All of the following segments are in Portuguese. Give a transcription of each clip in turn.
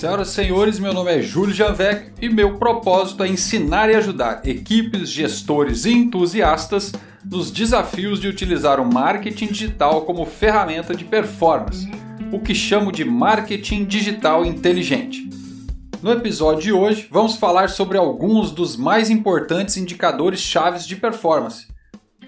Senhoras e senhores, meu nome é Júlio Janvec e meu propósito é ensinar e ajudar equipes, gestores e entusiastas nos desafios de utilizar o marketing digital como ferramenta de performance, o que chamo de marketing digital inteligente. No episódio de hoje, vamos falar sobre alguns dos mais importantes indicadores chaves de performance.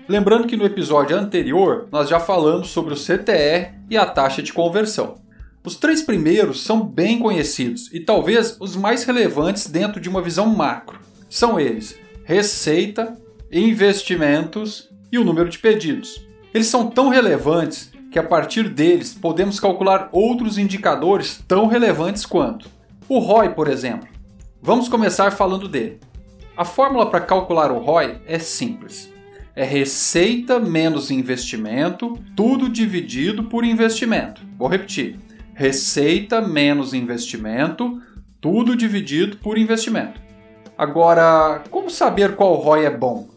Lembrando que no episódio anterior nós já falamos sobre o CTR e a taxa de conversão. Os três primeiros são bem conhecidos e talvez os mais relevantes dentro de uma visão macro. São eles: receita, investimentos e o número de pedidos. Eles são tão relevantes que a partir deles podemos calcular outros indicadores tão relevantes quanto o ROI, por exemplo. Vamos começar falando dele. A fórmula para calcular o ROI é simples. É receita menos investimento, tudo dividido por investimento. Vou repetir Receita menos investimento, tudo dividido por investimento. Agora, como saber qual ROI é bom?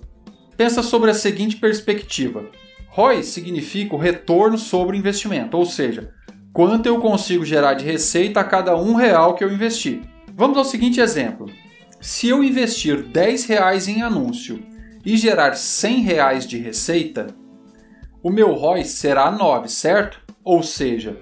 Pensa sobre a seguinte perspectiva. ROI significa o retorno sobre investimento, ou seja, quanto eu consigo gerar de receita a cada um real que eu investi. Vamos ao seguinte exemplo. Se eu investir 10 reais em anúncio e gerar 100 reais de receita, o meu ROI será 9, certo? Ou seja,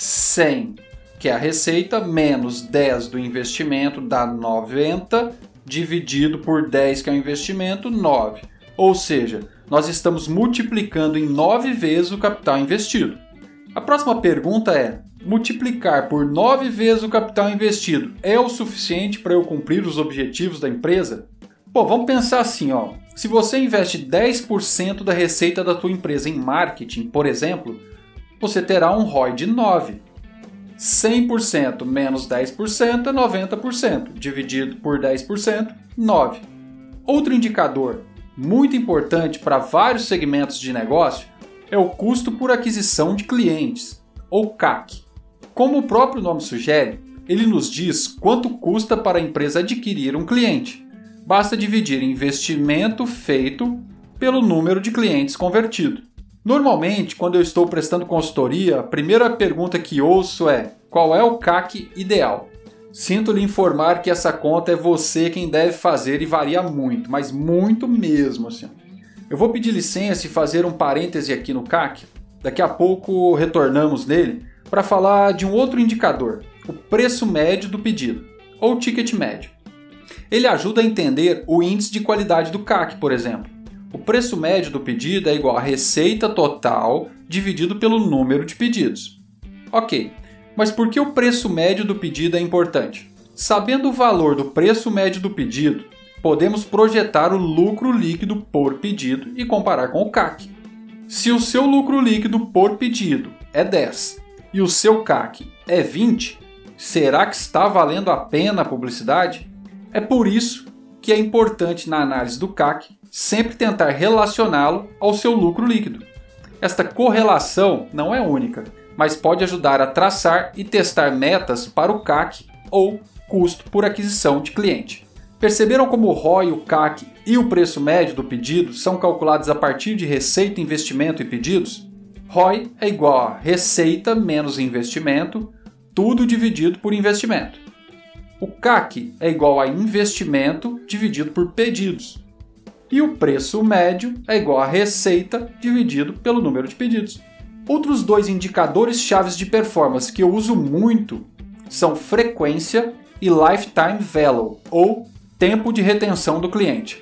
100, que é a receita, menos 10 do investimento, dá 90, dividido por 10, que é o investimento, 9. Ou seja, nós estamos multiplicando em 9 vezes o capital investido. A próxima pergunta é: multiplicar por 9 vezes o capital investido é o suficiente para eu cumprir os objetivos da empresa? Pô, vamos pensar assim, ó. Se você investe 10% da receita da tua empresa em marketing, por exemplo, você terá um ROI de 9. 100% menos 10% é 90%, dividido por 10%, 9. Outro indicador muito importante para vários segmentos de negócio é o custo por aquisição de clientes, ou CAC. Como o próprio nome sugere, ele nos diz quanto custa para a empresa adquirir um cliente. Basta dividir investimento feito pelo número de clientes convertido. Normalmente, quando eu estou prestando consultoria, a primeira pergunta que ouço é: qual é o CAC ideal? Sinto lhe informar que essa conta é você quem deve fazer e varia muito, mas muito mesmo assim. Eu vou pedir licença e fazer um parêntese aqui no CAC. Daqui a pouco retornamos nele para falar de um outro indicador, o preço médio do pedido, ou ticket médio. Ele ajuda a entender o índice de qualidade do CAC, por exemplo. O preço médio do pedido é igual à receita total dividido pelo número de pedidos. Ok, mas por que o preço médio do pedido é importante? Sabendo o valor do preço médio do pedido, podemos projetar o lucro líquido por pedido e comparar com o CAC. Se o seu lucro líquido por pedido é 10 e o seu CAC é 20, será que está valendo a pena a publicidade? É por isso que é importante na análise do CAC sempre tentar relacioná-lo ao seu lucro líquido. Esta correlação não é única, mas pode ajudar a traçar e testar metas para o CAC ou custo por aquisição de cliente. Perceberam como o ROI, o CAC e o preço médio do pedido são calculados a partir de receita, investimento e pedidos? ROI é igual a receita menos investimento, tudo dividido por investimento. O CAC é igual a investimento dividido por pedidos e o preço médio é igual a receita dividido pelo número de pedidos. Outros dois indicadores chaves de performance que eu uso muito são frequência e lifetime value, ou tempo de retenção do cliente.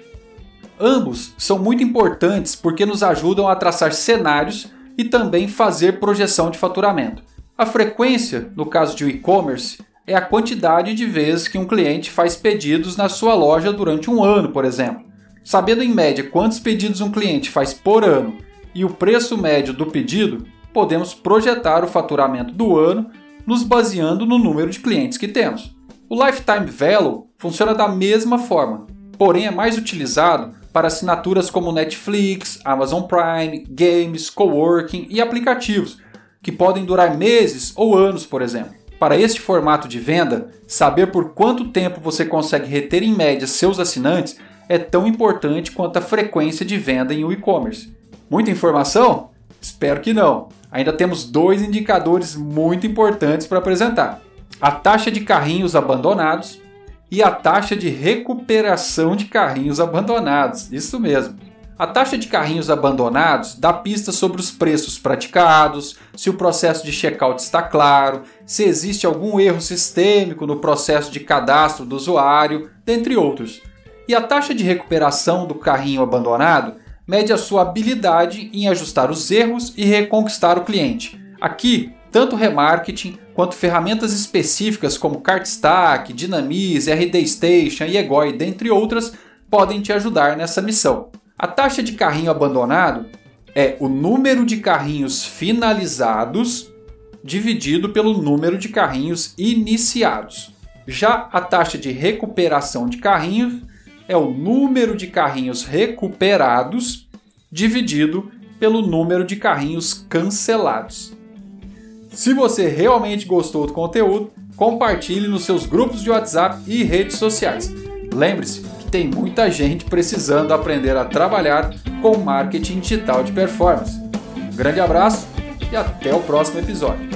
Ambos são muito importantes porque nos ajudam a traçar cenários e também fazer projeção de faturamento. A frequência, no caso de e-commerce, é a quantidade de vezes que um cliente faz pedidos na sua loja durante um ano, por exemplo. Sabendo em média quantos pedidos um cliente faz por ano e o preço médio do pedido, podemos projetar o faturamento do ano nos baseando no número de clientes que temos. O Lifetime Value funciona da mesma forma, porém é mais utilizado para assinaturas como Netflix, Amazon Prime, games, coworking e aplicativos, que podem durar meses ou anos, por exemplo. Para este formato de venda, saber por quanto tempo você consegue reter em média seus assinantes é tão importante quanto a frequência de venda em e-commerce. Muita informação? Espero que não. Ainda temos dois indicadores muito importantes para apresentar. a taxa de carrinhos abandonados e a taxa de recuperação de carrinhos abandonados. Isso mesmo. A taxa de carrinhos abandonados dá pistas sobre os preços praticados, se o processo de checkout está claro, se existe algum erro sistêmico no processo de cadastro do usuário, dentre outros. E a taxa de recuperação do carrinho abandonado mede a sua habilidade em ajustar os erros e reconquistar o cliente. Aqui, tanto remarketing quanto ferramentas específicas como CartStack, Dynamize, RD Station e Egoi, dentre outras, podem te ajudar nessa missão. A taxa de carrinho abandonado é o número de carrinhos finalizados dividido pelo número de carrinhos iniciados. Já a taxa de recuperação de carrinhos é o número de carrinhos recuperados dividido pelo número de carrinhos cancelados. Se você realmente gostou do conteúdo, compartilhe nos seus grupos de WhatsApp e redes sociais. Lembre-se tem muita gente precisando aprender a trabalhar com marketing digital de performance. Um grande abraço e até o próximo episódio.